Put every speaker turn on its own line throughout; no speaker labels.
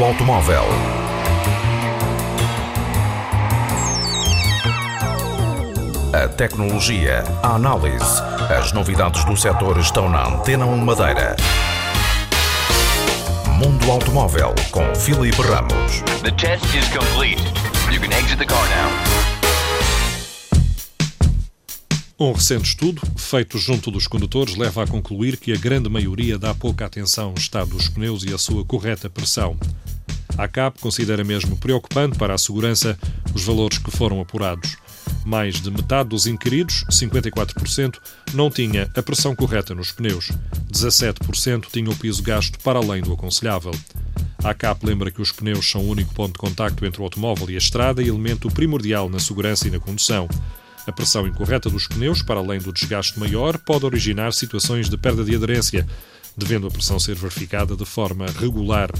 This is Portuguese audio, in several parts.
automóvel. A tecnologia, a análise, as novidades do setor estão na Antena 1 Madeira. Mundo Automóvel com Filipe Ramos.
The test is complete. You can exit the car now.
Um recente estudo, feito junto dos condutores, leva a concluir que a grande maioria dá pouca atenção ao estado dos pneus e à sua correta pressão. A CAP considera mesmo preocupante para a segurança os valores que foram apurados. Mais de metade dos inquiridos, 54%, não tinha a pressão correta nos pneus. 17% tinha o piso gasto para além do aconselhável. A CAP lembra que os pneus são o único ponto de contacto entre o automóvel e a estrada e elemento primordial na segurança e na condução. A pressão incorreta dos pneus, para além do desgaste maior, pode originar situações de perda de aderência, devendo a pressão ser verificada de forma regular.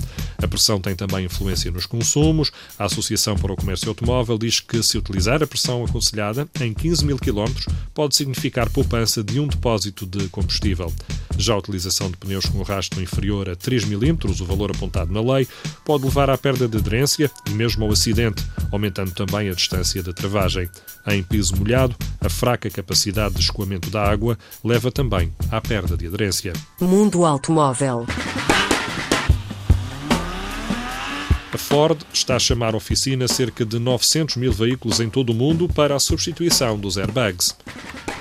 A pressão tem também influência nos consumos. A Associação para o Comércio Automóvel diz que se utilizar a pressão aconselhada em 15 mil quilómetros pode significar poupança de um depósito de combustível. Já a utilização de pneus com rastro inferior a 3 mm, o valor apontado na lei, pode levar à perda de aderência e mesmo ao acidente, aumentando também a distância de travagem. Em piso molhado, a fraca capacidade de escoamento da água leva também à perda de aderência.
Mundo Automóvel.
Ford está a chamar oficina cerca de 900 mil veículos em todo o mundo para a substituição dos airbags.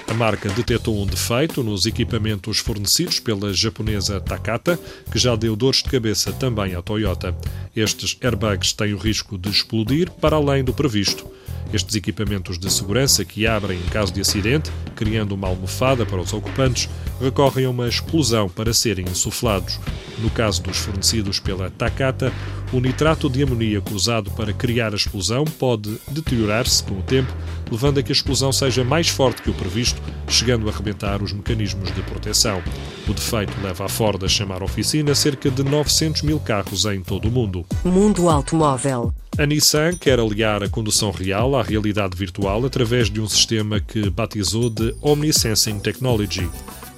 A marca detectou um defeito nos equipamentos fornecidos pela japonesa Takata, que já deu dores de cabeça também à Toyota. Estes airbags têm o risco de explodir para além do previsto. Estes equipamentos de segurança que abrem em caso de acidente, criando uma almofada para os ocupantes, recorrem a uma explosão para serem insuflados. No caso dos fornecidos pela Takata, o nitrato de amoníaco usado para criar a explosão pode deteriorar-se com o tempo, levando a que a explosão seja mais forte que o previsto, chegando a arrebentar os mecanismos de proteção. O defeito leva a Ford a chamar à oficina cerca de 900 mil carros em todo o mundo.
Mundo Automóvel.
A Nissan quer aliar a condução real à realidade virtual através de um sistema que batizou de Omnisensing Technology.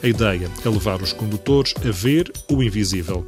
A ideia é levar os condutores a ver o invisível.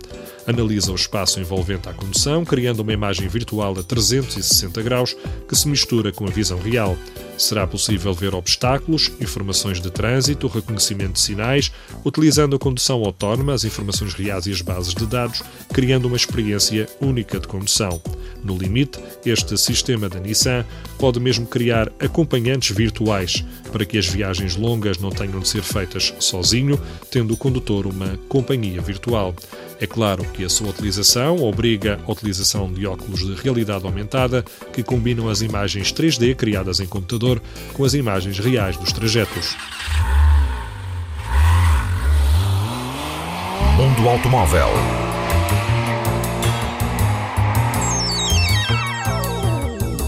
Analisa o espaço envolvente à condução, criando uma imagem virtual a 360 graus que se mistura com a visão real. Será possível ver obstáculos, informações de trânsito, reconhecimento de sinais, utilizando a condução autónoma, as informações reais e as bases de dados, criando uma experiência única de condução. No limite, este sistema da Nissan pode mesmo criar acompanhantes virtuais para que as viagens longas não tenham de ser feitas sozinho, tendo o condutor uma companhia virtual. É claro que a sua utilização obriga a utilização de óculos de realidade aumentada que combinam as imagens 3D criadas em computador com as imagens reais dos trajetos.
Mundo Automóvel.